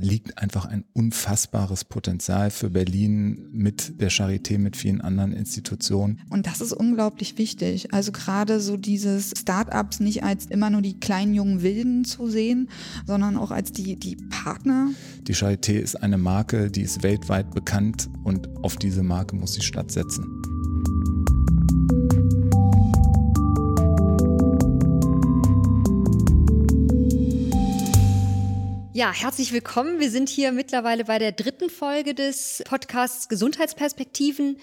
liegt einfach ein unfassbares Potenzial für Berlin mit der Charité, mit vielen anderen Institutionen. Und das ist unglaublich wichtig. Also gerade so dieses Start-ups nicht als immer nur die kleinen jungen Wilden zu sehen, sondern auch als die, die Partner. Die Charité ist eine Marke, die ist weltweit bekannt und auf diese Marke muss die Stadt setzen. Ja, herzlich willkommen. Wir sind hier mittlerweile bei der dritten Folge des Podcasts Gesundheitsperspektiven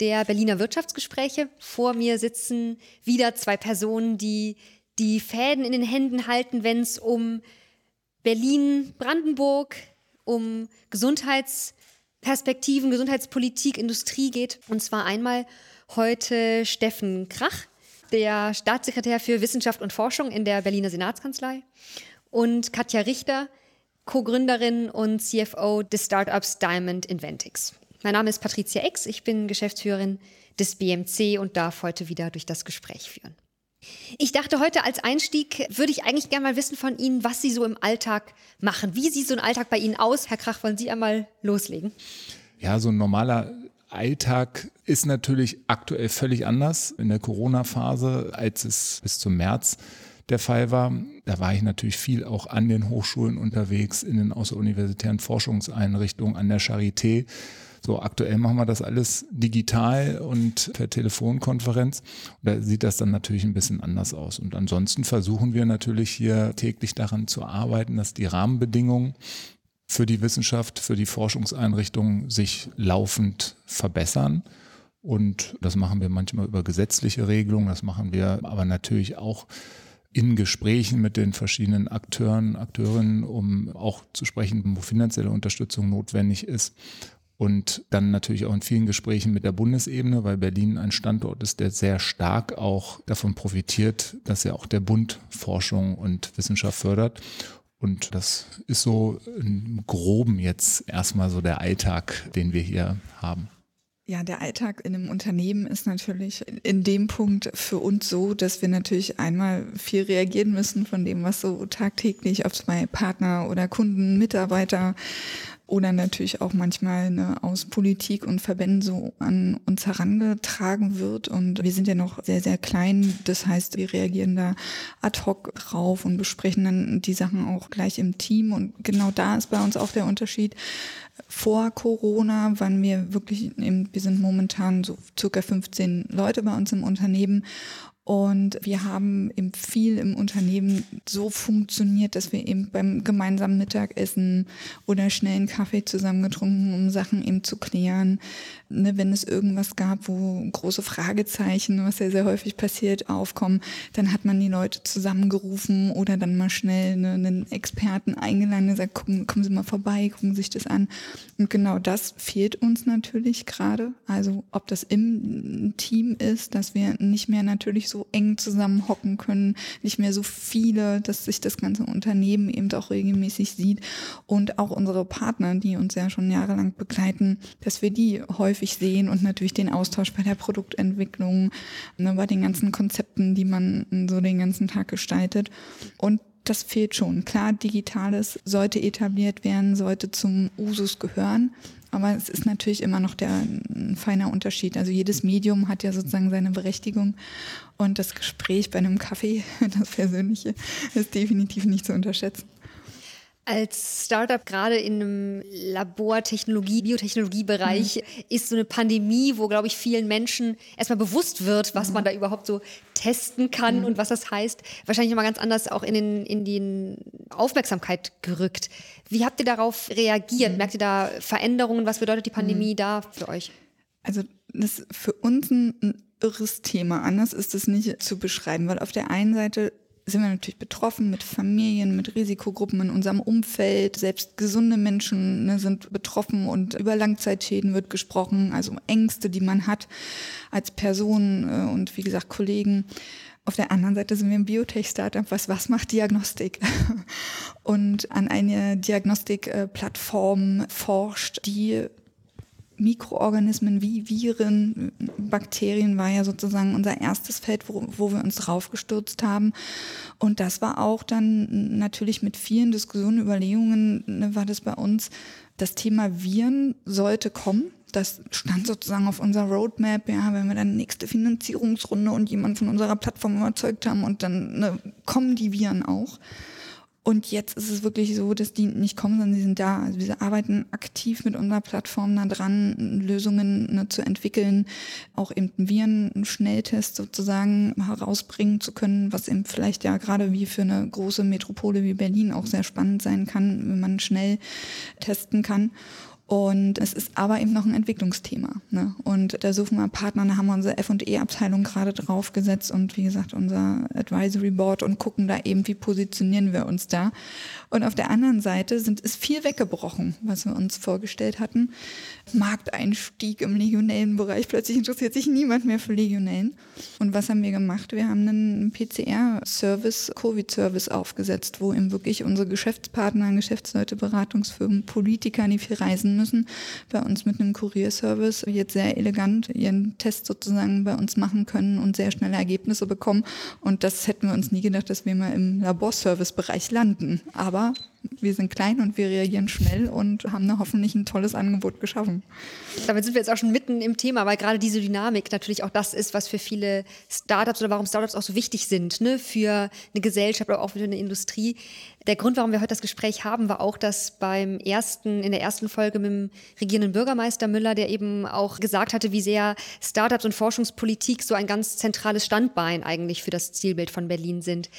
der Berliner Wirtschaftsgespräche. Vor mir sitzen wieder zwei Personen, die die Fäden in den Händen halten, wenn es um Berlin, Brandenburg, um Gesundheitsperspektiven, Gesundheitspolitik, Industrie geht. Und zwar einmal heute Steffen Krach, der Staatssekretär für Wissenschaft und Forschung in der Berliner Senatskanzlei und Katja Richter, Co-Gründerin und CFO des Startups Diamond Inventix. Mein Name ist Patricia Ex, ich bin Geschäftsführerin des BMC und darf heute wieder durch das Gespräch führen. Ich dachte heute als Einstieg würde ich eigentlich gerne mal wissen von Ihnen, was Sie so im Alltag machen. Wie sieht so ein Alltag bei Ihnen aus? Herr Krach, wollen Sie einmal loslegen? Ja, so ein normaler Alltag ist natürlich aktuell völlig anders in der Corona-Phase, als es bis zum März der Fall war. Da war ich natürlich viel auch an den Hochschulen unterwegs, in den außeruniversitären Forschungseinrichtungen, an der Charité. So aktuell machen wir das alles digital und per Telefonkonferenz. Da sieht das dann natürlich ein bisschen anders aus. Und ansonsten versuchen wir natürlich hier täglich daran zu arbeiten, dass die Rahmenbedingungen für die Wissenschaft, für die Forschungseinrichtungen sich laufend verbessern. Und das machen wir manchmal über gesetzliche Regelungen, das machen wir aber natürlich auch in Gesprächen mit den verschiedenen Akteuren, Akteurinnen, um auch zu sprechen, wo finanzielle Unterstützung notwendig ist. Und dann natürlich auch in vielen Gesprächen mit der Bundesebene, weil Berlin ein Standort ist, der sehr stark auch davon profitiert, dass ja auch der Bund Forschung und Wissenschaft fördert. Und das ist so im Groben jetzt erstmal so der Alltag, den wir hier haben. Ja, der Alltag in einem Unternehmen ist natürlich in dem Punkt für uns so, dass wir natürlich einmal viel reagieren müssen von dem, was so tagtäglich, ob es bei Partner oder Kunden, Mitarbeiter oder natürlich auch manchmal ne, aus Politik und Verbänden so an uns herangetragen wird. Und wir sind ja noch sehr, sehr klein. Das heißt, wir reagieren da ad hoc drauf und besprechen dann die Sachen auch gleich im Team. Und genau da ist bei uns auch der Unterschied vor Corona waren wir wirklich, im, wir sind momentan so circa 15 Leute bei uns im Unternehmen und wir haben eben viel im Unternehmen so funktioniert, dass wir eben beim gemeinsamen Mittagessen oder schnellen Kaffee zusammengetrunken, um Sachen eben zu klären. Ne, wenn es irgendwas gab, wo große Fragezeichen, was ja sehr häufig passiert, aufkommen, dann hat man die Leute zusammengerufen oder dann mal schnell ne, einen Experten eingeladen und gesagt, gucken, kommen Sie mal vorbei, gucken Sie sich das an. Und genau das fehlt uns natürlich gerade. Also ob das im Team ist, dass wir nicht mehr natürlich so so eng zusammenhocken können, nicht mehr so viele, dass sich das ganze Unternehmen eben auch regelmäßig sieht und auch unsere Partner, die uns ja schon jahrelang begleiten, dass wir die häufig sehen und natürlich den Austausch bei der Produktentwicklung, ne, bei den ganzen Konzepten, die man so den ganzen Tag gestaltet und das fehlt schon. Klar, Digitales sollte etabliert werden, sollte zum Usus gehören. Aber es ist natürlich immer noch der ein feiner Unterschied. Also jedes Medium hat ja sozusagen seine Berechtigung. Und das Gespräch bei einem Kaffee, das Persönliche, ist definitiv nicht zu unterschätzen. Als Startup gerade in einem Labortechnologie, Biotechnologiebereich mhm. ist so eine Pandemie, wo, glaube ich, vielen Menschen erstmal bewusst wird, was mhm. man da überhaupt so testen kann mhm. und was das heißt, wahrscheinlich nochmal ganz anders auch in, den, in die Aufmerksamkeit gerückt. Wie habt ihr darauf reagiert? Mhm. Merkt ihr da Veränderungen? Was bedeutet die Pandemie mhm. da für euch? Also das ist für uns ein irres Thema. Anders ist es nicht zu beschreiben, weil auf der einen Seite sind wir natürlich betroffen mit Familien, mit Risikogruppen in unserem Umfeld. Selbst gesunde Menschen ne, sind betroffen und über Langzeitschäden wird gesprochen, also Ängste, die man hat als Person äh, und wie gesagt Kollegen. Auf der anderen Seite sind wir ein Biotech-Startup, was was macht Diagnostik und an eine Diagnostikplattform forscht, die Mikroorganismen wie Viren, Bakterien war ja sozusagen unser erstes Feld, wo, wo wir uns draufgestürzt haben. Und das war auch dann natürlich mit vielen Diskussionen, Überlegungen, ne, war das bei uns, das Thema Viren sollte kommen. Das stand sozusagen auf unserer Roadmap, ja, wenn wir dann nächste Finanzierungsrunde und jemand von unserer Plattform überzeugt haben und dann ne, kommen die Viren auch. Und jetzt ist es wirklich so, dass die nicht kommen, sondern sie sind da. Also wir arbeiten aktiv mit unserer Plattform da dran, Lösungen ne, zu entwickeln, auch eben einen Viren-Schnelltest sozusagen herausbringen zu können, was eben vielleicht ja gerade wie für eine große Metropole wie Berlin auch sehr spannend sein kann, wenn man schnell testen kann. Und es ist aber eben noch ein Entwicklungsthema. Ne? Und da suchen wir Partner, da haben wir unsere F&E-Abteilung gerade draufgesetzt und wie gesagt unser Advisory Board und gucken da eben, wie positionieren wir uns da. Und auf der anderen Seite sind, ist viel weggebrochen, was wir uns vorgestellt hatten. Markteinstieg im Legionellenbereich. Plötzlich interessiert sich niemand mehr für Legionellen. Und was haben wir gemacht? Wir haben einen PCR-Service, Covid-Service aufgesetzt, wo eben wirklich unsere Geschäftspartner, Geschäftsleute, Beratungsfirmen, Politiker, die viel reisen müssen, bei uns mit einem Kurierservice jetzt sehr elegant ihren Test sozusagen bei uns machen können und sehr schnelle Ergebnisse bekommen. Und das hätten wir uns nie gedacht, dass wir mal im Laborservice-Bereich landen. Aber wir sind klein und wir reagieren schnell und haben da hoffentlich ein tolles Angebot geschaffen. Damit sind wir jetzt auch schon mitten im Thema, weil gerade diese Dynamik natürlich auch das ist, was für viele Startups oder warum Startups auch so wichtig sind, ne, für eine Gesellschaft oder auch für eine Industrie. Der Grund, warum wir heute das Gespräch haben, war auch, dass beim ersten, in der ersten Folge mit dem regierenden Bürgermeister Müller, der eben auch gesagt hatte, wie sehr Startups und Forschungspolitik so ein ganz zentrales Standbein eigentlich für das Zielbild von Berlin sind.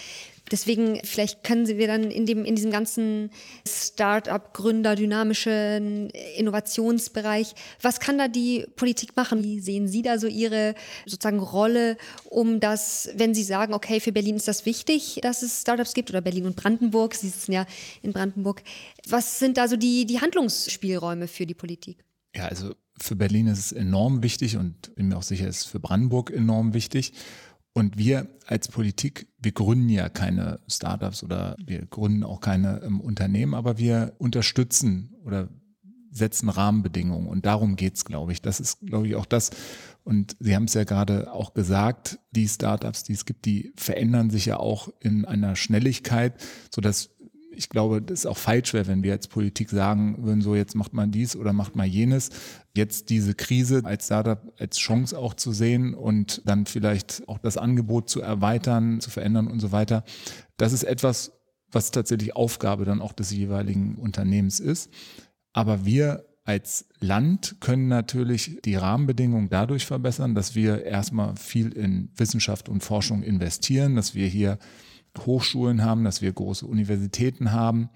Deswegen, vielleicht können Sie wir dann in, dem, in diesem ganzen Start-up-Gründer, dynamischen Innovationsbereich, was kann da die Politik machen? Wie sehen Sie da so Ihre sozusagen Rolle, um das, wenn Sie sagen, okay, für Berlin ist das wichtig, dass es Startups gibt oder Berlin und Brandenburg, Sie sitzen ja in Brandenburg. Was sind da so die, die Handlungsspielräume für die Politik? Ja, also für Berlin ist es enorm wichtig und bin mir auch sicher, ist für Brandenburg enorm wichtig. Und wir als Politik, wir gründen ja keine Startups oder wir gründen auch keine ähm, Unternehmen, aber wir unterstützen oder setzen Rahmenbedingungen. Und darum geht's, glaube ich. Das ist, glaube ich, auch das. Und Sie haben es ja gerade auch gesagt, die Startups, die es gibt, die verändern sich ja auch in einer Schnelligkeit, sodass ich glaube, das ist auch falsch wäre, wenn wir als Politik sagen würden, so jetzt macht man dies oder macht man jenes. Jetzt diese Krise als Startup als Chance auch zu sehen und dann vielleicht auch das Angebot zu erweitern, zu verändern und so weiter. Das ist etwas, was tatsächlich Aufgabe dann auch des jeweiligen Unternehmens ist. Aber wir als Land können natürlich die Rahmenbedingungen dadurch verbessern, dass wir erstmal viel in Wissenschaft und Forschung investieren, dass wir hier Hochschulen haben, dass wir große Universitäten haben,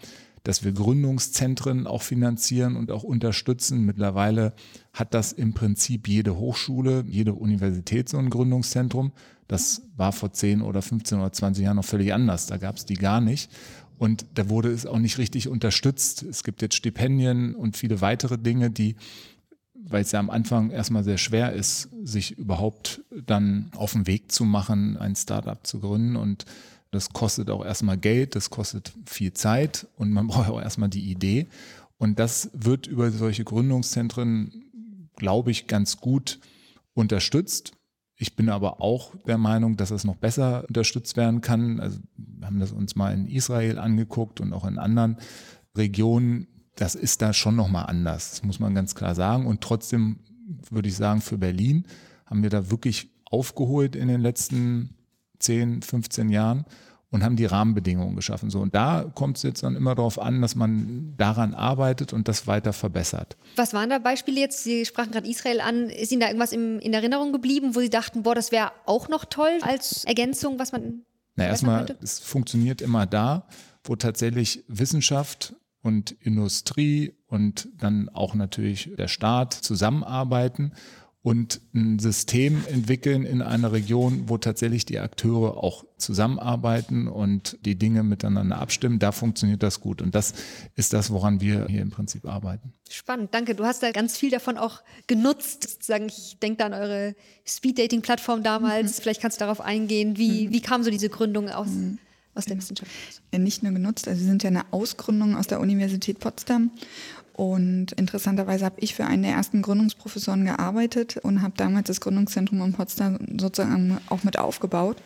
dass wir Gründungszentren auch finanzieren und auch unterstützen. Mittlerweile hat das im Prinzip jede Hochschule, jede Universität so ein Gründungszentrum. Das war vor 10 oder 15 oder 20 Jahren noch völlig anders. Da gab es die gar nicht. Und da wurde es auch nicht richtig unterstützt. Es gibt jetzt Stipendien und viele weitere Dinge, die, weil es ja am Anfang erstmal sehr schwer ist, sich überhaupt dann auf den Weg zu machen, ein Startup zu gründen und das kostet auch erstmal Geld, das kostet viel Zeit und man braucht auch erstmal die Idee. Und das wird über solche Gründungszentren, glaube ich, ganz gut unterstützt. Ich bin aber auch der Meinung, dass es noch besser unterstützt werden kann. Also wir haben das uns mal in Israel angeguckt und auch in anderen Regionen. Das ist da schon nochmal anders. Das muss man ganz klar sagen. Und trotzdem würde ich sagen, für Berlin haben wir da wirklich aufgeholt in den letzten 10, 15 Jahren und haben die Rahmenbedingungen geschaffen. So, und da kommt es jetzt dann immer darauf an, dass man daran arbeitet und das weiter verbessert. Was waren da Beispiele jetzt? Sie sprachen gerade Israel an. Ist Ihnen da irgendwas im, in Erinnerung geblieben, wo Sie dachten, boah, das wäre auch noch toll als Ergänzung, was man. Na, erstmal, es funktioniert immer da, wo tatsächlich Wissenschaft und Industrie und dann auch natürlich der Staat zusammenarbeiten und ein System entwickeln in einer Region, wo tatsächlich die Akteure auch zusammenarbeiten und die Dinge miteinander abstimmen. Da funktioniert das gut. Und das ist das, woran wir hier im Prinzip arbeiten. Spannend, danke. Du hast da ganz viel davon auch genutzt. Sozusagen, ich denke da an eure Speed-Dating-Plattform damals. Mhm. Vielleicht kannst du darauf eingehen. Wie, mhm. wie kam so diese Gründung aus? Mhm aus der Wissenschaft? Ja, nicht nur genutzt, also sie sind ja eine Ausgründung aus der Universität Potsdam Und interessanterweise habe ich für einen der ersten Gründungsprofessoren gearbeitet und habe damals das Gründungszentrum in Potsdam sozusagen auch mit aufgebaut.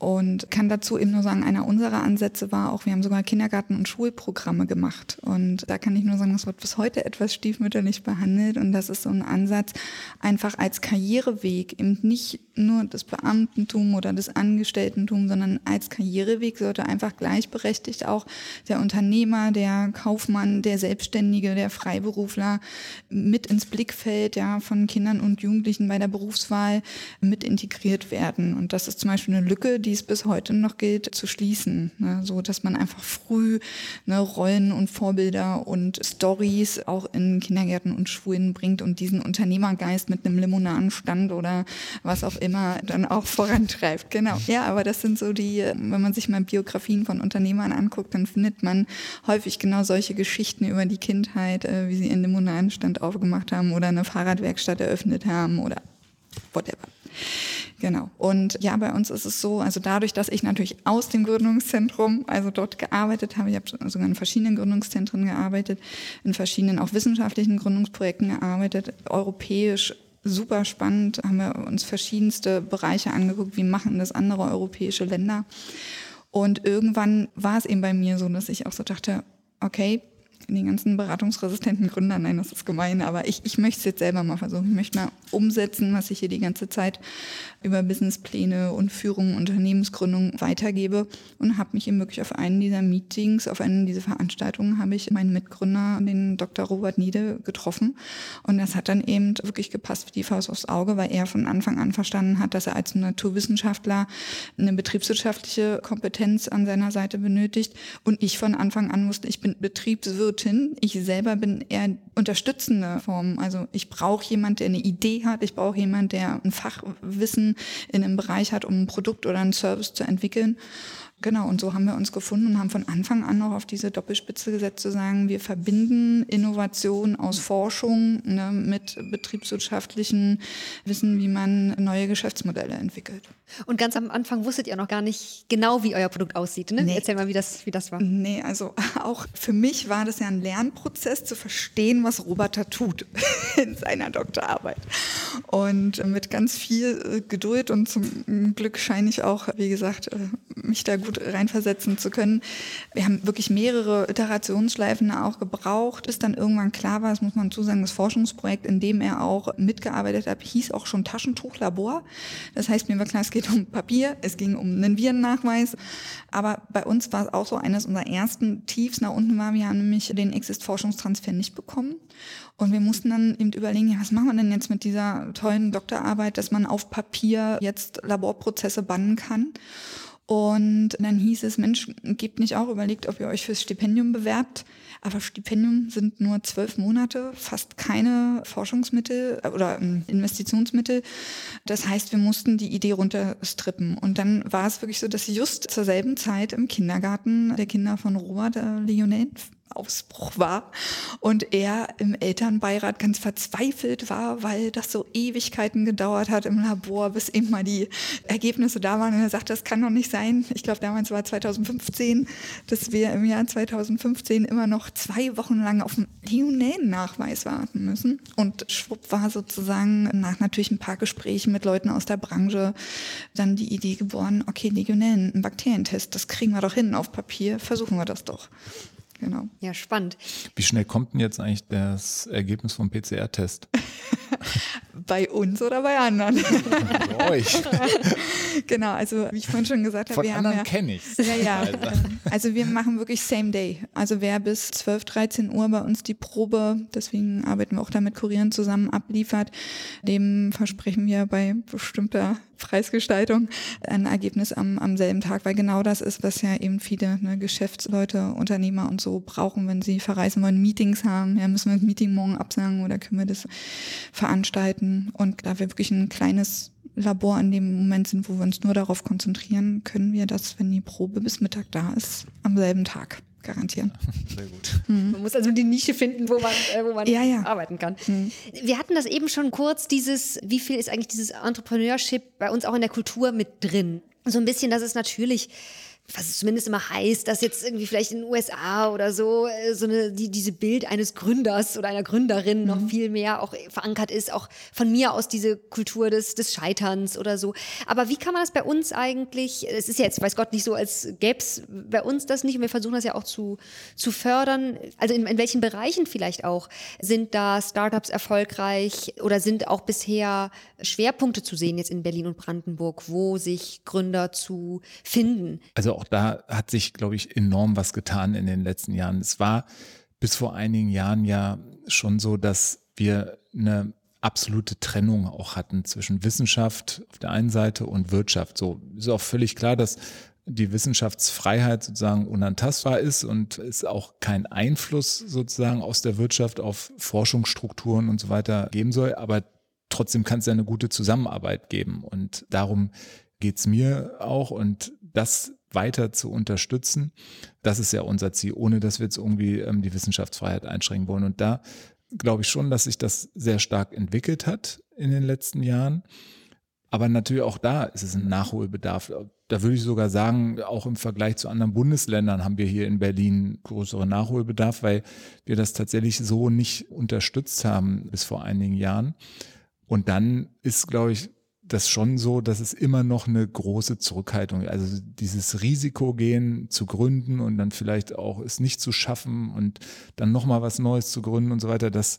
Und kann dazu eben nur sagen, einer unserer Ansätze war auch, wir haben sogar Kindergarten- und Schulprogramme gemacht. Und da kann ich nur sagen, das wird bis heute etwas stiefmütterlich behandelt. Und das ist so ein Ansatz, einfach als Karriereweg, eben nicht nur das Beamtentum oder das Angestelltentum, sondern als Karriereweg sollte einfach gleichberechtigt auch der Unternehmer, der Kaufmann, der Selbstständige, der Freiberufler mit ins Blickfeld ja, von Kindern und Jugendlichen bei der Berufswahl mit integriert werden. Und das ist zum Beispiel eine Lücke, die die es bis heute noch gilt, zu schließen. Ne? So dass man einfach früh ne, Rollen und Vorbilder und Stories auch in Kindergärten und Schulen bringt und diesen Unternehmergeist mit einem Limonadenstand oder was auch immer dann auch vorantreibt. Genau. Ja, aber das sind so die, wenn man sich mal Biografien von Unternehmern anguckt, dann findet man häufig genau solche Geschichten über die Kindheit, äh, wie sie einen Limonadenstand aufgemacht haben oder eine Fahrradwerkstatt eröffnet haben oder whatever. Genau. Und ja, bei uns ist es so, also dadurch, dass ich natürlich aus dem Gründungszentrum, also dort gearbeitet habe, ich habe sogar in verschiedenen Gründungszentren gearbeitet, in verschiedenen auch wissenschaftlichen Gründungsprojekten gearbeitet, europäisch super spannend, haben wir uns verschiedenste Bereiche angeguckt, wie machen das andere europäische Länder. Und irgendwann war es eben bei mir so, dass ich auch so dachte, okay, den ganzen beratungsresistenten Gründern, nein, das ist gemein, aber ich, ich möchte es jetzt selber mal versuchen. Ich möchte mal umsetzen, was ich hier die ganze Zeit über Businesspläne und Führung, Unternehmensgründung weitergebe und habe mich eben wirklich auf einen dieser Meetings, auf einen dieser Veranstaltungen, habe ich meinen Mitgründer, den Dr. Robert Niede, getroffen. Und das hat dann eben wirklich gepasst wie die Faust aufs Auge, weil er von Anfang an verstanden hat, dass er als Naturwissenschaftler eine betriebswirtschaftliche Kompetenz an seiner Seite benötigt. Und ich von Anfang an wusste, ich bin Betriebswirtin. Ich selber bin eher unterstützende Form. Also ich brauche jemand, der eine Idee hat. Ich brauche jemand, der ein Fachwissen in einem Bereich hat, um ein Produkt oder einen Service zu entwickeln. Genau, und so haben wir uns gefunden und haben von Anfang an noch auf diese Doppelspitze gesetzt, zu sagen, wir verbinden Innovation aus Forschung ne, mit betriebswirtschaftlichen Wissen, wie man neue Geschäftsmodelle entwickelt. Und ganz am Anfang wusstet ihr noch gar nicht genau, wie euer Produkt aussieht. Ne? Nee. Erzähl mal, wie das, wie das war. Nee, also auch für mich war das ja ein Lernprozess, zu verstehen, was Roboter tut in seiner Doktorarbeit. Und mit ganz viel Geduld und zum Glück scheine ich auch, wie gesagt, äh, mich da gut reinversetzen zu können. Wir haben wirklich mehrere Iterationsschleifen auch gebraucht, bis dann irgendwann klar war, das muss man zusagen, das Forschungsprojekt, in dem er auch mitgearbeitet hat, hieß auch schon Taschentuchlabor. Das heißt, mir war klar, es geht um Papier, es ging um einen Virennachweis. Aber bei uns war es auch so, eines unserer ersten Tiefs nach unten war, wir haben nämlich den Exist-Forschungstransfer nicht bekommen. Und wir mussten dann eben überlegen, ja, was machen wir denn jetzt mit dieser tollen Doktorarbeit, dass man auf Papier jetzt Laborprozesse bannen kann. Und dann hieß es, Mensch, gebt nicht auch überlegt, ob ihr euch fürs Stipendium bewerbt. Aber Stipendium sind nur zwölf Monate, fast keine Forschungsmittel äh, oder ähm, Investitionsmittel. Das heißt, wir mussten die Idee runterstrippen. Und dann war es wirklich so, dass just zur selben Zeit im Kindergarten der Kinder von Robert äh, Lionel Ausbruch war und er im Elternbeirat ganz verzweifelt war, weil das so Ewigkeiten gedauert hat im Labor, bis eben mal die Ergebnisse da waren. Und er sagte, das kann doch nicht sein. Ich glaube, damals war 2015, dass wir im Jahr 2015 immer noch zwei Wochen lang auf einen Legionellen-Nachweis warten müssen. Und schwupp war sozusagen nach natürlich ein paar Gesprächen mit Leuten aus der Branche dann die Idee geboren, okay, Legionellen, ein Bakterientest, das kriegen wir doch hin auf Papier, versuchen wir das doch. Genau. Ja, spannend. Wie schnell kommt denn jetzt eigentlich das Ergebnis vom PCR-Test? bei uns oder bei anderen? Bei euch. genau, also wie ich vorhin schon gesagt habe, Von wir anderen haben ja, kenne ich's. Ja, ja. Also wir machen wirklich Same Day. Also wer bis 12, 13 Uhr bei uns die Probe, deswegen arbeiten wir auch da mit Kurieren zusammen, abliefert, dem versprechen wir bei bestimmter Preisgestaltung ein Ergebnis am, am selben Tag, weil genau das ist, was ja eben viele ne, Geschäftsleute, Unternehmer und so brauchen, wenn sie verreisen wollen, Meetings haben. Ja, müssen wir das Meeting morgen absagen oder können wir das veranstalten? Und da wir wirklich ein kleines Labor in dem Moment sind, wo wir uns nur darauf konzentrieren, können wir das, wenn die Probe bis Mittag da ist, am selben Tag garantieren. Sehr gut. Mhm. Man muss also die Nische finden, wo man, äh, wo man ja, ja. arbeiten kann. Mhm. Wir hatten das eben schon kurz, dieses, wie viel ist eigentlich dieses Entrepreneurship bei uns auch in der Kultur mit drin? So ein bisschen, dass es natürlich was es zumindest immer heißt, dass jetzt irgendwie vielleicht in den USA oder so äh, so eine, die, diese Bild eines Gründers oder einer Gründerin mhm. noch viel mehr auch verankert ist, auch von mir aus diese Kultur des, des Scheiterns oder so. Aber wie kann man das bei uns eigentlich, es ist ja jetzt, weiß Gott, nicht so, als gäbe es bei uns das nicht und wir versuchen das ja auch zu, zu fördern. Also in, in welchen Bereichen vielleicht auch sind da Startups erfolgreich oder sind auch bisher Schwerpunkte zu sehen jetzt in Berlin und Brandenburg, wo sich Gründer zu finden? Also auch da hat sich, glaube ich, enorm was getan in den letzten Jahren. Es war bis vor einigen Jahren ja schon so, dass wir eine absolute Trennung auch hatten zwischen Wissenschaft auf der einen Seite und Wirtschaft. So ist auch völlig klar, dass die Wissenschaftsfreiheit sozusagen unantastbar ist und es auch keinen Einfluss sozusagen aus der Wirtschaft auf Forschungsstrukturen und so weiter geben soll. Aber trotzdem kann es ja eine gute Zusammenarbeit geben. Und darum geht's mir auch. Und das weiter zu unterstützen. Das ist ja unser Ziel, ohne dass wir jetzt irgendwie ähm, die Wissenschaftsfreiheit einschränken wollen. Und da glaube ich schon, dass sich das sehr stark entwickelt hat in den letzten Jahren. Aber natürlich auch da ist es ein Nachholbedarf. Da würde ich sogar sagen, auch im Vergleich zu anderen Bundesländern haben wir hier in Berlin größeren Nachholbedarf, weil wir das tatsächlich so nicht unterstützt haben bis vor einigen Jahren. Und dann ist, glaube ich, das schon so, dass es immer noch eine große Zurückhaltung, also dieses Risiko gehen zu gründen und dann vielleicht auch es nicht zu schaffen und dann nochmal was Neues zu gründen und so weiter, das,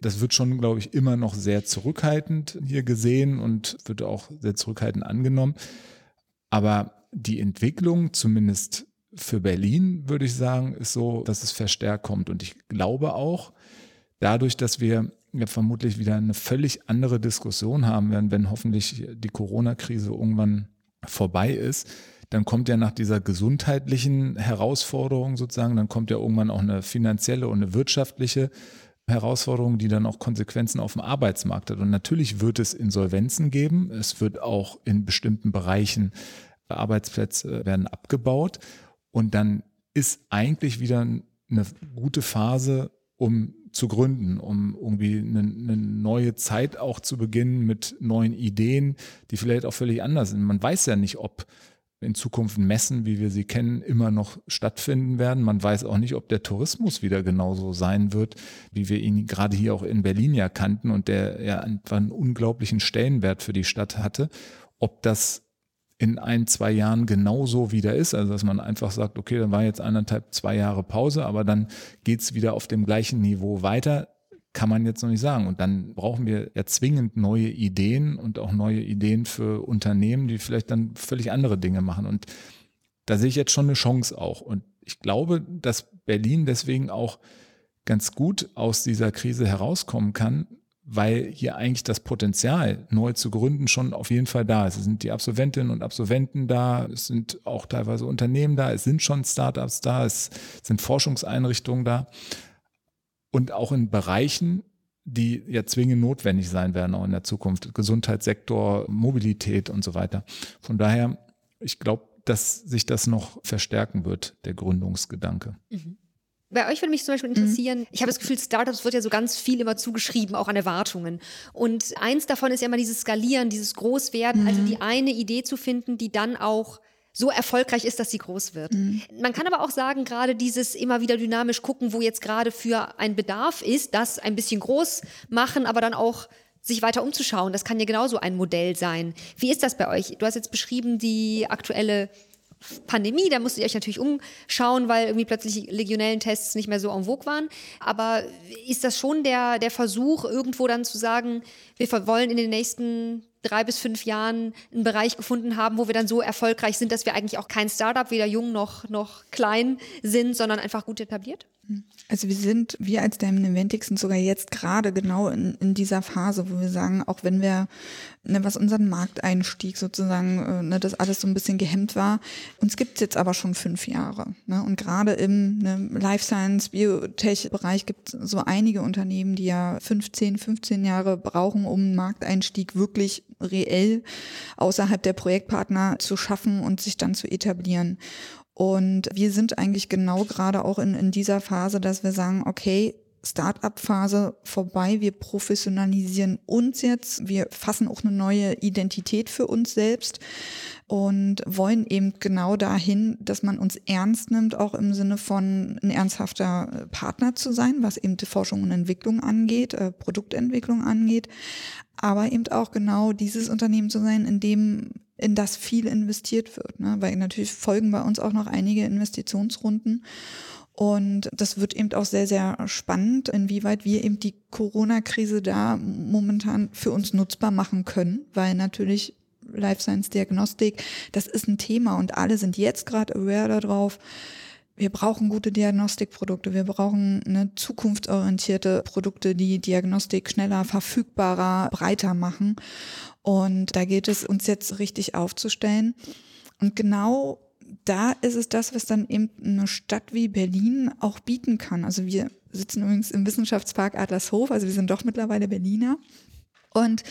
das wird schon, glaube ich, immer noch sehr zurückhaltend hier gesehen und wird auch sehr zurückhaltend angenommen. Aber die Entwicklung, zumindest für Berlin, würde ich sagen, ist so, dass es verstärkt kommt. Und ich glaube auch, dadurch, dass wir ja vermutlich wieder eine völlig andere Diskussion haben werden, wenn hoffentlich die Corona-Krise irgendwann vorbei ist. Dann kommt ja nach dieser gesundheitlichen Herausforderung sozusagen, dann kommt ja irgendwann auch eine finanzielle und eine wirtschaftliche Herausforderung, die dann auch Konsequenzen auf dem Arbeitsmarkt hat. Und natürlich wird es Insolvenzen geben. Es wird auch in bestimmten Bereichen Arbeitsplätze werden abgebaut. Und dann ist eigentlich wieder eine gute Phase, um zu gründen, um irgendwie eine, eine, neue Zeit auch zu beginnen mit neuen Ideen, die vielleicht auch völlig anders sind. Man weiß ja nicht, ob in Zukunft Messen, wie wir sie kennen, immer noch stattfinden werden. Man weiß auch nicht, ob der Tourismus wieder genauso sein wird, wie wir ihn gerade hier auch in Berlin ja kannten und der ja einfach einen unglaublichen Stellenwert für die Stadt hatte. Ob das in ein, zwei Jahren genauso wieder ist. Also dass man einfach sagt, okay, dann war jetzt eineinhalb, zwei Jahre Pause, aber dann geht's wieder auf dem gleichen Niveau weiter, kann man jetzt noch nicht sagen. Und dann brauchen wir ja zwingend neue Ideen und auch neue Ideen für Unternehmen, die vielleicht dann völlig andere Dinge machen. Und da sehe ich jetzt schon eine Chance auch. Und ich glaube, dass Berlin deswegen auch ganz gut aus dieser Krise herauskommen kann, weil hier eigentlich das Potenzial, neu zu gründen, schon auf jeden Fall da ist. Es sind die Absolventinnen und Absolventen da, es sind auch teilweise Unternehmen da, es sind schon Startups da, es sind Forschungseinrichtungen da. Und auch in Bereichen, die ja zwingend notwendig sein werden, auch in der Zukunft. Gesundheitssektor, Mobilität und so weiter. Von daher, ich glaube, dass sich das noch verstärken wird, der Gründungsgedanke. Mhm. Bei euch würde mich zum Beispiel mhm. interessieren, mhm. ich habe das Gefühl, Startups wird ja so ganz viel immer zugeschrieben, auch an Erwartungen. Und eins davon ist ja immer dieses Skalieren, dieses Großwerden, also mhm. also die eine Idee zu finden, die dann auch so erfolgreich ist, dass sie groß wird. Mhm. Man kann aber auch sagen, gerade dieses immer wieder dynamisch gucken, wo jetzt gerade für ein Bedarf ist, das ein bisschen groß machen, aber dann auch sich weiter umzuschauen. Das kann ja genauso ein Modell sein. Wie ist das bei euch? Du hast jetzt beschrieben, die aktuelle Pandemie, da musstet ihr euch natürlich umschauen, weil irgendwie plötzlich Legionellentests nicht mehr so en vogue waren. Aber ist das schon der, der Versuch, irgendwo dann zu sagen, wir wollen in den nächsten drei bis fünf Jahren einen Bereich gefunden haben, wo wir dann so erfolgreich sind, dass wir eigentlich auch kein Startup, weder jung noch, noch klein sind, sondern einfach gut etabliert? Also wir sind, wir als Diamond Inventix sind sogar jetzt gerade genau in, in dieser Phase, wo wir sagen, auch wenn wir, ne, was unseren Markteinstieg sozusagen, äh, ne, das alles so ein bisschen gehemmt war, uns gibt's jetzt aber schon fünf Jahre. Ne? Und gerade im ne, Life Science, Biotech-Bereich gibt es so einige Unternehmen, die ja 15, 15 Jahre brauchen, um einen Markteinstieg wirklich reell außerhalb der Projektpartner zu schaffen und sich dann zu etablieren. Und wir sind eigentlich genau gerade auch in, in dieser Phase, dass wir sagen, okay, Start-up-Phase vorbei. Wir professionalisieren uns jetzt. Wir fassen auch eine neue Identität für uns selbst und wollen eben genau dahin, dass man uns ernst nimmt, auch im Sinne von ein ernsthafter Partner zu sein, was eben die Forschung und Entwicklung angeht, äh, Produktentwicklung angeht, aber eben auch genau dieses Unternehmen zu sein, in dem in das viel investiert wird, ne? weil natürlich folgen bei uns auch noch einige Investitionsrunden. Und das wird eben auch sehr, sehr spannend, inwieweit wir eben die Corona-Krise da momentan für uns nutzbar machen können, weil natürlich Life Science Diagnostik, das ist ein Thema und alle sind jetzt gerade aware darauf. Wir brauchen gute Diagnostikprodukte. Wir brauchen eine zukunftsorientierte Produkte, die Diagnostik schneller, verfügbarer, breiter machen. Und da geht es uns jetzt richtig aufzustellen. Und genau da ist es das, was dann eben eine Stadt wie Berlin auch bieten kann. Also wir sitzen übrigens im Wissenschaftspark Adlershof, also wir sind doch mittlerweile Berliner. Und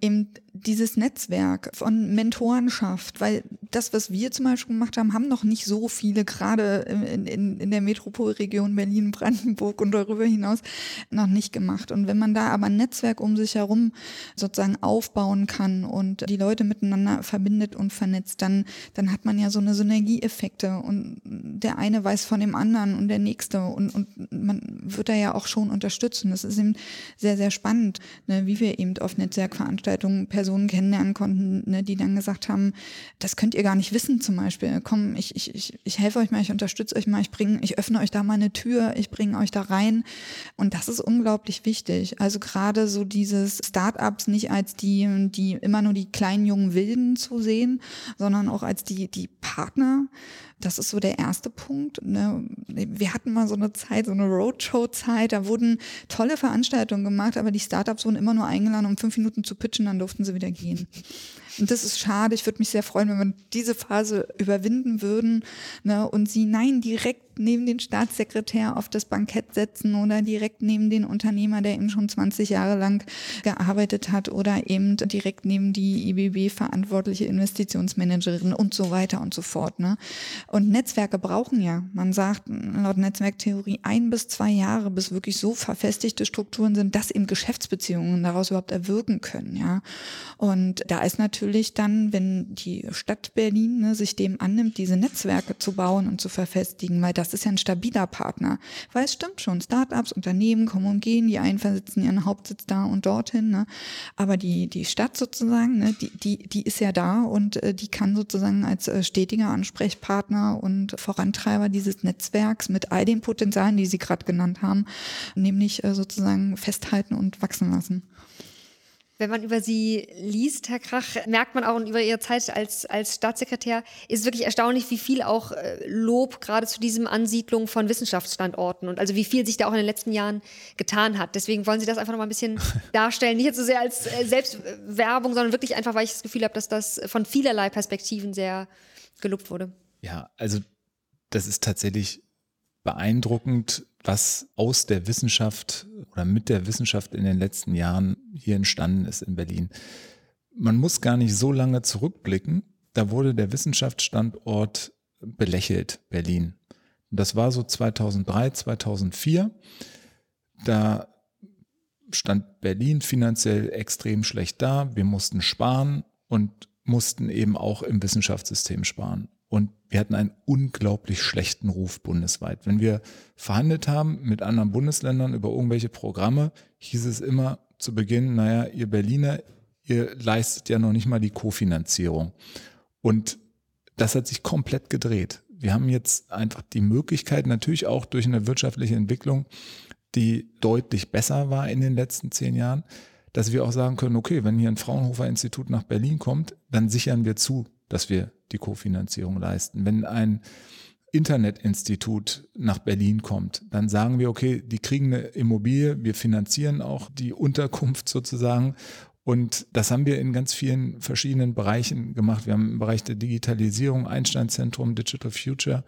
eben dieses Netzwerk von Mentorenschaft, weil das, was wir zum Beispiel gemacht haben, haben noch nicht so viele, gerade in, in, in der Metropolregion Berlin, Brandenburg und darüber hinaus noch nicht gemacht. Und wenn man da aber ein Netzwerk um sich herum sozusagen aufbauen kann und die Leute miteinander verbindet und vernetzt, dann, dann hat man ja so eine Synergieeffekte und der eine weiß von dem anderen und der nächste und, und man wird da ja auch schon unterstützen. Das ist eben sehr, sehr spannend, ne, wie wir eben auf Netzwerkveranstaltungen per Personen kennenlernen konnten, ne, die dann gesagt haben, das könnt ihr gar nicht wissen zum Beispiel. Komm, ich, ich, ich, ich helfe euch mal, ich unterstütze euch mal, ich bringe, ich öffne euch da mal Tür, ich bringe euch da rein. Und das ist unglaublich wichtig. Also gerade so dieses Startups nicht als die, die immer nur die kleinen jungen Wilden zu sehen, sondern auch als die, die Partner das ist so der erste Punkt. Ne? Wir hatten mal so eine Zeit, so eine Roadshow-Zeit, da wurden tolle Veranstaltungen gemacht, aber die Startups wurden immer nur eingeladen, um fünf Minuten zu pitchen, dann durften sie wieder gehen. Und das ist schade. Ich würde mich sehr freuen, wenn wir diese Phase überwinden würden ne, und sie nein direkt neben den Staatssekretär auf das Bankett setzen oder direkt neben den Unternehmer, der eben schon 20 Jahre lang gearbeitet hat oder eben direkt neben die IBB verantwortliche Investitionsmanagerin und so weiter und so fort. Ne? Und Netzwerke brauchen ja, man sagt laut Netzwerktheorie ein bis zwei Jahre, bis wirklich so verfestigte Strukturen sind, dass eben Geschäftsbeziehungen daraus überhaupt erwirken können. Ja, Und da ist natürlich dann, wenn die Stadt Berlin ne, sich dem annimmt, diese Netzwerke zu bauen und zu verfestigen, weil das ist ja ein stabiler Partner. Weil es stimmt schon, Startups, Unternehmen kommen und gehen, die einen versitzen ihren Hauptsitz da und dorthin, ne? aber die, die Stadt sozusagen, ne, die, die, die ist ja da und äh, die kann sozusagen als äh, stetiger Ansprechpartner und Vorantreiber dieses Netzwerks mit all den Potenzialen, die Sie gerade genannt haben, nämlich äh, sozusagen festhalten und wachsen lassen. Wenn man über Sie liest, Herr Krach, merkt man auch und über Ihre Zeit als, als Staatssekretär, ist es wirklich erstaunlich, wie viel auch äh, Lob gerade zu diesem Ansiedlung von Wissenschaftsstandorten und also wie viel sich da auch in den letzten Jahren getan hat. Deswegen wollen Sie das einfach noch mal ein bisschen darstellen. Nicht jetzt so sehr als äh, Selbstwerbung, sondern wirklich einfach, weil ich das Gefühl habe, dass das von vielerlei Perspektiven sehr gelobt wurde. Ja, also das ist tatsächlich beeindruckend, was aus der Wissenschaft oder mit der Wissenschaft in den letzten Jahren hier entstanden ist in Berlin. Man muss gar nicht so lange zurückblicken. Da wurde der Wissenschaftsstandort belächelt, Berlin. Das war so 2003, 2004. Da stand Berlin finanziell extrem schlecht da. Wir mussten sparen und mussten eben auch im Wissenschaftssystem sparen. Und wir hatten einen unglaublich schlechten Ruf bundesweit. Wenn wir verhandelt haben mit anderen Bundesländern über irgendwelche Programme, hieß es immer zu Beginn, naja, ihr Berliner, ihr leistet ja noch nicht mal die Kofinanzierung. Und das hat sich komplett gedreht. Wir haben jetzt einfach die Möglichkeit, natürlich auch durch eine wirtschaftliche Entwicklung, die deutlich besser war in den letzten zehn Jahren, dass wir auch sagen können, okay, wenn hier ein Fraunhofer Institut nach Berlin kommt, dann sichern wir zu, dass wir die Kofinanzierung leisten. Wenn ein Internetinstitut nach Berlin kommt, dann sagen wir, okay, die kriegen eine Immobilie, wir finanzieren auch die Unterkunft sozusagen. Und das haben wir in ganz vielen verschiedenen Bereichen gemacht. Wir haben im Bereich der Digitalisierung Einstein-Zentrum Digital Future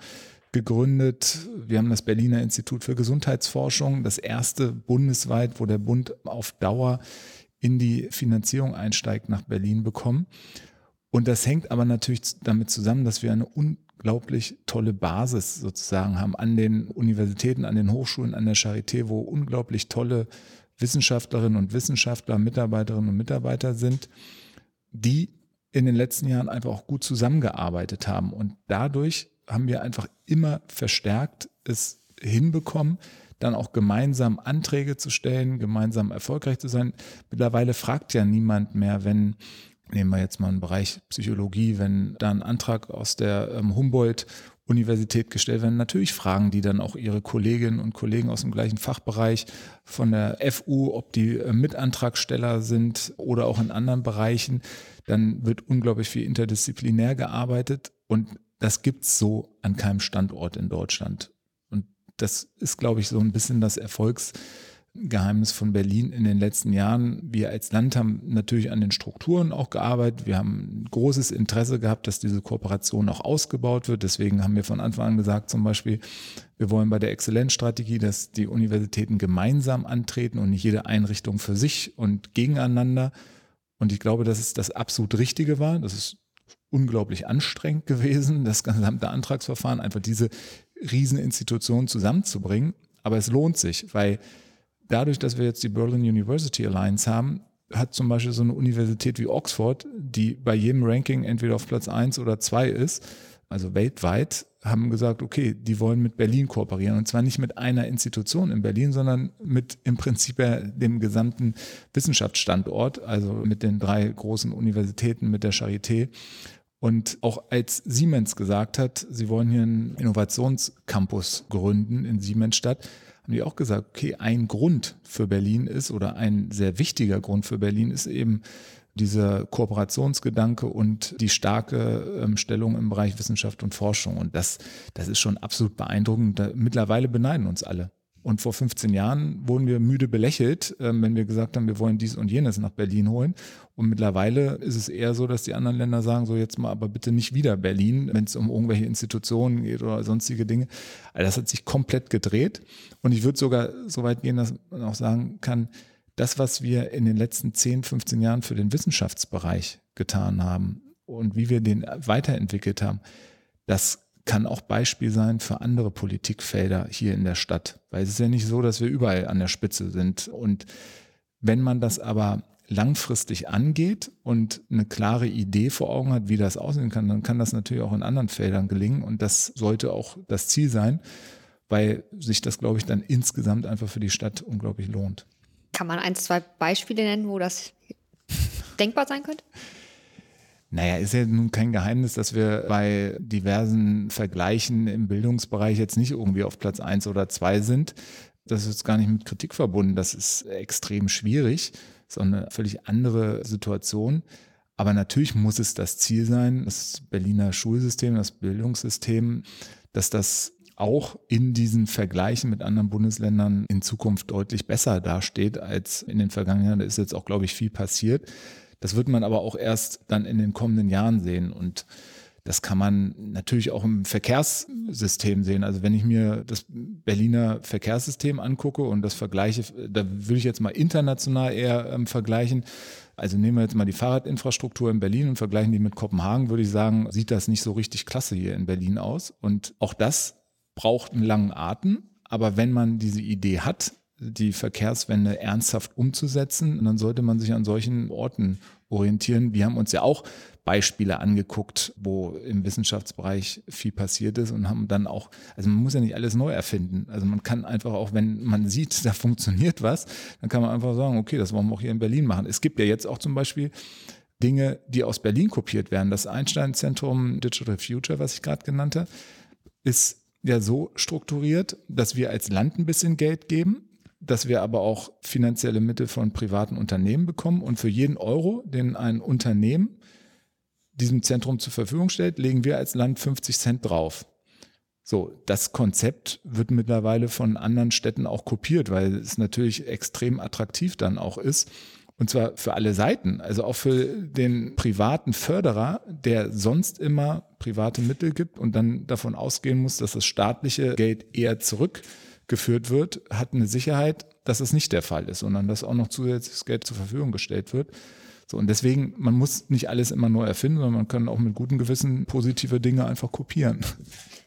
gegründet. Wir haben das Berliner Institut für Gesundheitsforschung, das erste bundesweit, wo der Bund auf Dauer in die Finanzierung einsteigt, nach Berlin bekommen. Und das hängt aber natürlich damit zusammen, dass wir eine unglaublich tolle Basis sozusagen haben an den Universitäten, an den Hochschulen, an der Charité, wo unglaublich tolle Wissenschaftlerinnen und Wissenschaftler, Mitarbeiterinnen und Mitarbeiter sind, die in den letzten Jahren einfach auch gut zusammengearbeitet haben. Und dadurch haben wir einfach immer verstärkt es hinbekommen, dann auch gemeinsam Anträge zu stellen, gemeinsam erfolgreich zu sein. Mittlerweile fragt ja niemand mehr, wenn, nehmen wir jetzt mal einen Bereich Psychologie, wenn da ein Antrag aus der ähm, Humboldt Universität gestellt werden. Natürlich fragen die dann auch ihre Kolleginnen und Kollegen aus dem gleichen Fachbereich von der FU, ob die äh, Mitantragsteller sind oder auch in anderen Bereichen. Dann wird unglaublich viel interdisziplinär gearbeitet und das gibt's so an keinem Standort in Deutschland. Und das ist, glaube ich, so ein bisschen das Erfolgsgeheimnis von Berlin in den letzten Jahren. Wir als Land haben natürlich an den Strukturen auch gearbeitet. Wir haben großes Interesse gehabt, dass diese Kooperation auch ausgebaut wird. Deswegen haben wir von Anfang an gesagt, zum Beispiel, wir wollen bei der Exzellenzstrategie, dass die Universitäten gemeinsam antreten und nicht jede Einrichtung für sich und gegeneinander. Und ich glaube, dass es das absolut Richtige war. Das ist unglaublich anstrengend gewesen, das gesamte Antragsverfahren, einfach diese Rieseninstitutionen zusammenzubringen. Aber es lohnt sich, weil dadurch, dass wir jetzt die Berlin University Alliance haben, hat zum Beispiel so eine Universität wie Oxford, die bei jedem Ranking entweder auf Platz 1 oder 2 ist, also weltweit, haben gesagt, okay, die wollen mit Berlin kooperieren. Und zwar nicht mit einer Institution in Berlin, sondern mit im Prinzip dem gesamten Wissenschaftsstandort, also mit den drei großen Universitäten, mit der Charité und auch als Siemens gesagt hat, sie wollen hier einen Innovationscampus gründen in Siemensstadt, haben die auch gesagt, okay, ein Grund für Berlin ist oder ein sehr wichtiger Grund für Berlin ist eben dieser Kooperationsgedanke und die starke ähm, Stellung im Bereich Wissenschaft und Forschung. Und das, das ist schon absolut beeindruckend. Mittlerweile beneiden uns alle. Und vor 15 Jahren wurden wir müde belächelt, ähm, wenn wir gesagt haben, wir wollen dies und jenes nach Berlin holen. Und mittlerweile ist es eher so, dass die anderen Länder sagen, so jetzt mal aber bitte nicht wieder Berlin, wenn es um irgendwelche Institutionen geht oder sonstige Dinge. Also das hat sich komplett gedreht. Und ich würde sogar so weit gehen, dass man auch sagen kann, das, was wir in den letzten 10, 15 Jahren für den Wissenschaftsbereich getan haben und wie wir den weiterentwickelt haben, das kann auch Beispiel sein für andere Politikfelder hier in der Stadt. Weil es ist ja nicht so, dass wir überall an der Spitze sind. Und wenn man das aber langfristig angeht und eine klare Idee vor Augen hat, wie das aussehen kann, dann kann das natürlich auch in anderen Feldern gelingen. Und das sollte auch das Ziel sein, weil sich das, glaube ich, dann insgesamt einfach für die Stadt unglaublich lohnt. Kann man ein, zwei Beispiele nennen, wo das denkbar sein könnte? Naja, ist ja nun kein Geheimnis, dass wir bei diversen Vergleichen im Bildungsbereich jetzt nicht irgendwie auf Platz eins oder zwei sind. Das ist gar nicht mit Kritik verbunden. Das ist extrem schwierig, sondern eine völlig andere Situation. Aber natürlich muss es das Ziel sein, das Berliner Schulsystem, das Bildungssystem, dass das auch in diesen Vergleichen mit anderen Bundesländern in Zukunft deutlich besser dasteht als in den vergangenen Jahren. Da ist jetzt auch, glaube ich, viel passiert. Das wird man aber auch erst dann in den kommenden Jahren sehen. Und das kann man natürlich auch im Verkehrssystem sehen. Also wenn ich mir das Berliner Verkehrssystem angucke und das vergleiche, da würde ich jetzt mal international eher ähm, vergleichen. Also nehmen wir jetzt mal die Fahrradinfrastruktur in Berlin und vergleichen die mit Kopenhagen, würde ich sagen, sieht das nicht so richtig klasse hier in Berlin aus. Und auch das braucht einen langen Atem. Aber wenn man diese Idee hat, die Verkehrswende ernsthaft umzusetzen, dann sollte man sich an solchen Orten orientieren. Wir haben uns ja auch Beispiele angeguckt, wo im Wissenschaftsbereich viel passiert ist und haben dann auch, also man muss ja nicht alles neu erfinden. Also man kann einfach auch, wenn man sieht, da funktioniert was, dann kann man einfach sagen, okay, das wollen wir auch hier in Berlin machen. Es gibt ja jetzt auch zum Beispiel Dinge, die aus Berlin kopiert werden. Das Einstein-Zentrum Digital Future, was ich gerade genannt habe, ist ja so strukturiert, dass wir als Land ein bisschen Geld geben dass wir aber auch finanzielle Mittel von privaten Unternehmen bekommen und für jeden Euro, den ein Unternehmen diesem Zentrum zur Verfügung stellt, legen wir als Land 50 Cent drauf. So, das Konzept wird mittlerweile von anderen Städten auch kopiert, weil es natürlich extrem attraktiv dann auch ist. Und zwar für alle Seiten, also auch für den privaten Förderer, der sonst immer private Mittel gibt und dann davon ausgehen muss, dass das staatliche Geld eher zurück geführt wird, hat eine Sicherheit, dass es nicht der Fall ist, sondern dass auch noch zusätzliches Geld zur Verfügung gestellt wird. So, und deswegen, man muss nicht alles immer neu erfinden, sondern man kann auch mit gutem Gewissen positive Dinge einfach kopieren.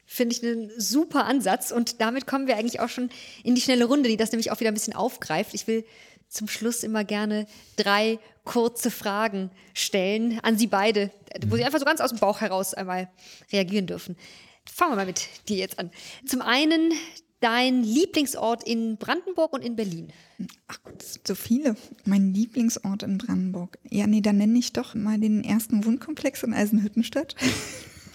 Finde ich einen super Ansatz. Und damit kommen wir eigentlich auch schon in die schnelle Runde, die das nämlich auch wieder ein bisschen aufgreift. Ich will zum Schluss immer gerne drei kurze Fragen stellen an Sie beide, wo Sie einfach so ganz aus dem Bauch heraus einmal reagieren dürfen. Fangen wir mal mit dir jetzt an. Zum einen dein Lieblingsort in Brandenburg und in Berlin? Ach Gott, es so viele. Mein Lieblingsort in Brandenburg. Ja, nee, dann nenne ich doch mal den ersten Wohnkomplex in Eisenhüttenstadt.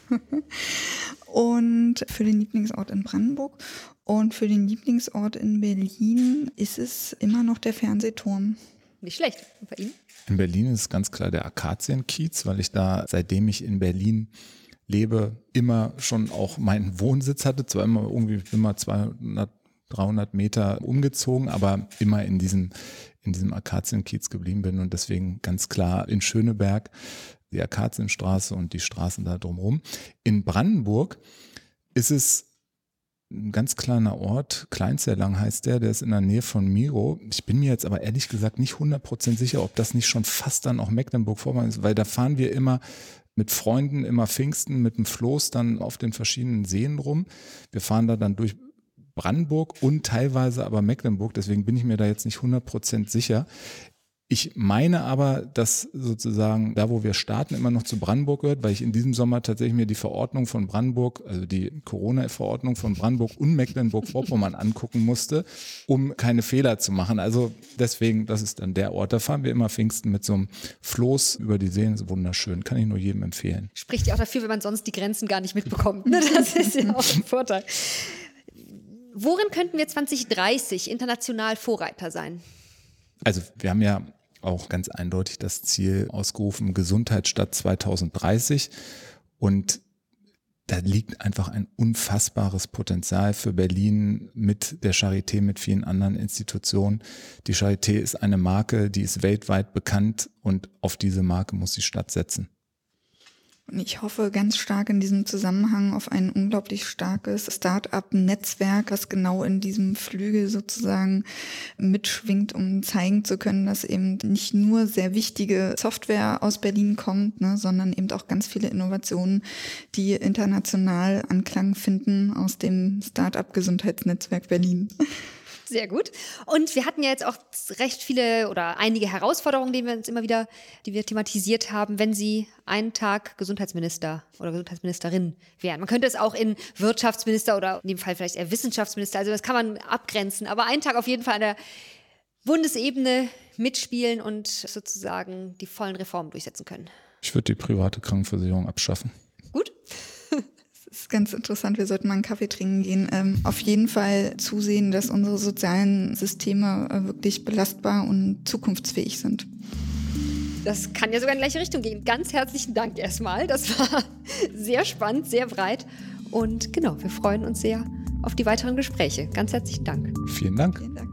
und für den Lieblingsort in Brandenburg. Und für den Lieblingsort in Berlin ist es immer noch der Fernsehturm. Nicht schlecht. Und bei Ihnen? In Berlin ist es ganz klar der Akazienkiez, weil ich da, seitdem ich in Berlin lebe, immer schon auch meinen Wohnsitz hatte. Zwar immer irgendwie immer 200, 300 Meter umgezogen, aber immer in diesem, in diesem Akazienkiez geblieben bin und deswegen ganz klar in Schöneberg die Akazienstraße und die Straßen da drumherum. In Brandenburg ist es ein ganz kleiner Ort, Kleinzerlang heißt der, der ist in der Nähe von Miro. Ich bin mir jetzt aber ehrlich gesagt nicht 100% sicher, ob das nicht schon fast dann auch Mecklenburg-Vorpommern ist, weil da fahren wir immer mit Freunden, immer Pfingsten, mit dem Floß dann auf den verschiedenen Seen rum. Wir fahren da dann durch Brandenburg und teilweise aber Mecklenburg, deswegen bin ich mir da jetzt nicht 100% sicher. Ich meine aber, dass sozusagen da, wo wir starten, immer noch zu Brandenburg gehört, weil ich in diesem Sommer tatsächlich mir die Verordnung von Brandenburg, also die Corona-Verordnung von Brandenburg und Mecklenburg-Vorpommern angucken musste, um keine Fehler zu machen. Also deswegen, das ist dann der Ort. Da fahren wir immer Pfingsten mit so einem Floß über die Seen. Das ist wunderschön. Kann ich nur jedem empfehlen. Spricht ja auch dafür, wenn man sonst die Grenzen gar nicht mitbekommt. Ne? Das ist ja auch ein Vorteil. Worin könnten wir 2030 international Vorreiter sein? Also wir haben ja auch ganz eindeutig das Ziel ausgerufen, Gesundheitsstadt 2030. Und da liegt einfach ein unfassbares Potenzial für Berlin mit der Charité, mit vielen anderen Institutionen. Die Charité ist eine Marke, die ist weltweit bekannt und auf diese Marke muss die Stadt setzen. Ich hoffe ganz stark in diesem Zusammenhang auf ein unglaublich starkes Start-up-Netzwerk, was genau in diesem Flügel sozusagen mitschwingt, um zeigen zu können, dass eben nicht nur sehr wichtige Software aus Berlin kommt, ne, sondern eben auch ganz viele Innovationen, die international Anklang finden aus dem Start-up-Gesundheitsnetzwerk Berlin. Sehr gut. Und wir hatten ja jetzt auch recht viele oder einige Herausforderungen, die wir uns immer wieder, die wir thematisiert haben, wenn Sie einen Tag Gesundheitsminister oder Gesundheitsministerin wären. Man könnte es auch in Wirtschaftsminister oder in dem Fall vielleicht eher Wissenschaftsminister, also das kann man abgrenzen, aber einen Tag auf jeden Fall an der Bundesebene mitspielen und sozusagen die vollen Reformen durchsetzen können. Ich würde die private Krankenversicherung abschaffen. Gut. Das ist ganz interessant. Wir sollten mal einen Kaffee trinken gehen. Ähm, auf jeden Fall zusehen, dass unsere sozialen Systeme äh, wirklich belastbar und zukunftsfähig sind. Das kann ja sogar in die gleiche Richtung gehen. Ganz herzlichen Dank erstmal. Das war sehr spannend, sehr breit. Und genau, wir freuen uns sehr auf die weiteren Gespräche. Ganz herzlichen Dank. Vielen Dank. Vielen Dank.